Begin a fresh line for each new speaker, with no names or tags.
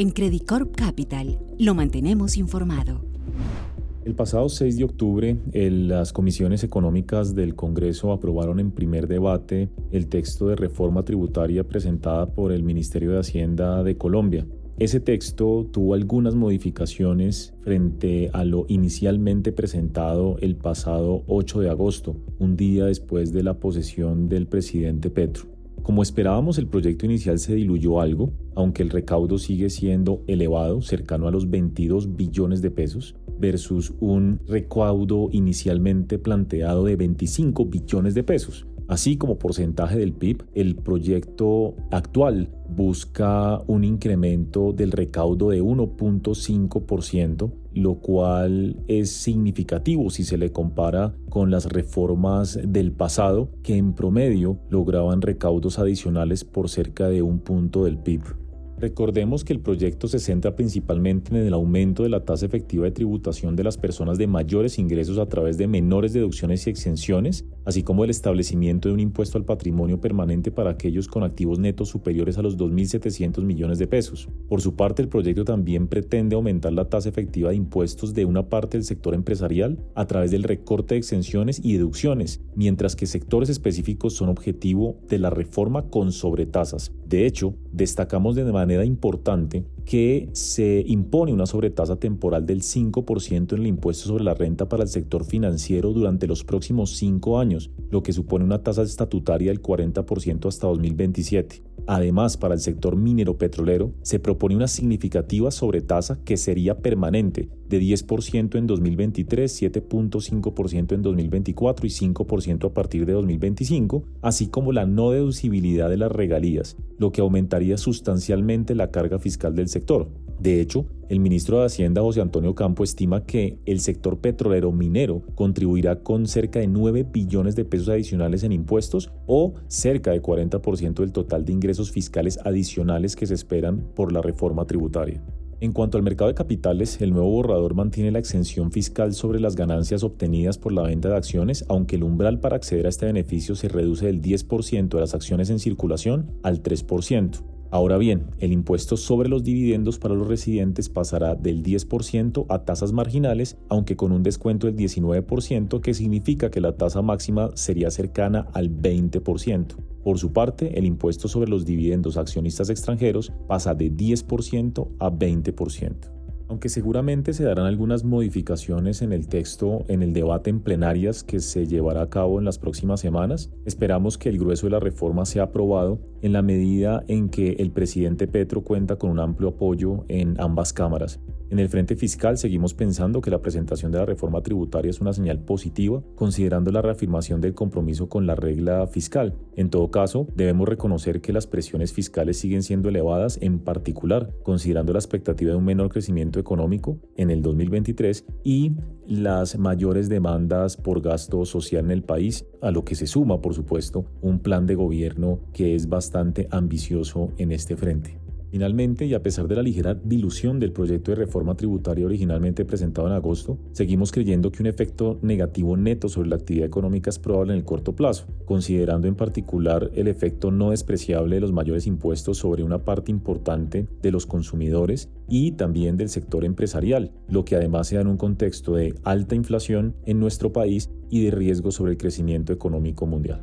En Credicorp Capital lo mantenemos informado.
El pasado 6 de octubre, las comisiones económicas del Congreso aprobaron en primer debate el texto de reforma tributaria presentada por el Ministerio de Hacienda de Colombia. Ese texto tuvo algunas modificaciones frente a lo inicialmente presentado el pasado 8 de agosto, un día después de la posesión del presidente Petro. Como esperábamos, el proyecto inicial se diluyó algo, aunque el recaudo sigue siendo elevado, cercano a los 22 billones de pesos versus un recaudo inicialmente planteado de 25 billones de pesos. Así como porcentaje del PIB, el proyecto actual busca un incremento del recaudo de 1.5%, lo cual es significativo si se le compara con las reformas del pasado que en promedio lograban recaudos adicionales por cerca de un punto del PIB. Recordemos que el proyecto se centra principalmente en el aumento de la tasa efectiva de tributación de las personas de mayores ingresos a través de menores deducciones y exenciones, así como el establecimiento de un impuesto al patrimonio permanente para aquellos con activos netos superiores a los 2.700 millones de pesos. Por su parte, el proyecto también pretende aumentar la tasa efectiva de impuestos de una parte del sector empresarial a través del recorte de exenciones y deducciones, mientras que sectores específicos son objetivo de la reforma con sobretasas. De hecho, destacamos de manera importante que se impone una sobretasa temporal del 5% en el impuesto sobre la renta para el sector financiero durante los próximos cinco años, lo que supone una tasa estatutaria del 40% hasta 2027. Además, para el sector minero petrolero se propone una significativa sobretasa que sería permanente, de 10% en 2023, 7.5% en 2024 y 5% a partir de 2025, así como la no deducibilidad de las regalías, lo que aumentaría sustancialmente la carga fiscal del sector. De hecho, el ministro de Hacienda José Antonio Campo estima que el sector petrolero minero contribuirá con cerca de 9 billones de pesos adicionales en impuestos o cerca de 40% del total de ingresos fiscales adicionales que se esperan por la reforma tributaria. En cuanto al mercado de capitales, el nuevo borrador mantiene la exención fiscal sobre las ganancias obtenidas por la venta de acciones, aunque el umbral para acceder a este beneficio se reduce del 10% de las acciones en circulación al 3%. Ahora bien, el impuesto sobre los dividendos para los residentes pasará del 10% a tasas marginales, aunque con un descuento del 19%, que significa que la tasa máxima sería cercana al 20%. Por su parte, el impuesto sobre los dividendos accionistas extranjeros pasa de 10% a 20%. Aunque seguramente se darán algunas modificaciones en el texto en el debate en plenarias que se llevará a cabo en las próximas semanas, esperamos que el grueso de la reforma sea aprobado en la medida en que el presidente Petro cuenta con un amplio apoyo en ambas cámaras. En el frente fiscal seguimos pensando que la presentación de la reforma tributaria es una señal positiva, considerando la reafirmación del compromiso con la regla fiscal. En todo caso, debemos reconocer que las presiones fiscales siguen siendo elevadas, en particular considerando la expectativa de un menor crecimiento económico en el 2023 y las mayores demandas por gasto social en el país, a lo que se suma, por supuesto, un plan de gobierno que es bastante ambicioso en este frente. Finalmente, y a pesar de la ligera dilución del proyecto de reforma tributaria originalmente presentado en agosto, seguimos creyendo que un efecto negativo neto sobre la actividad económica es probable en el corto plazo, considerando en particular el efecto no despreciable de los mayores impuestos sobre una parte importante de los consumidores y también del sector empresarial, lo que además se da en un contexto de alta inflación en nuestro país y de riesgo sobre el crecimiento económico mundial.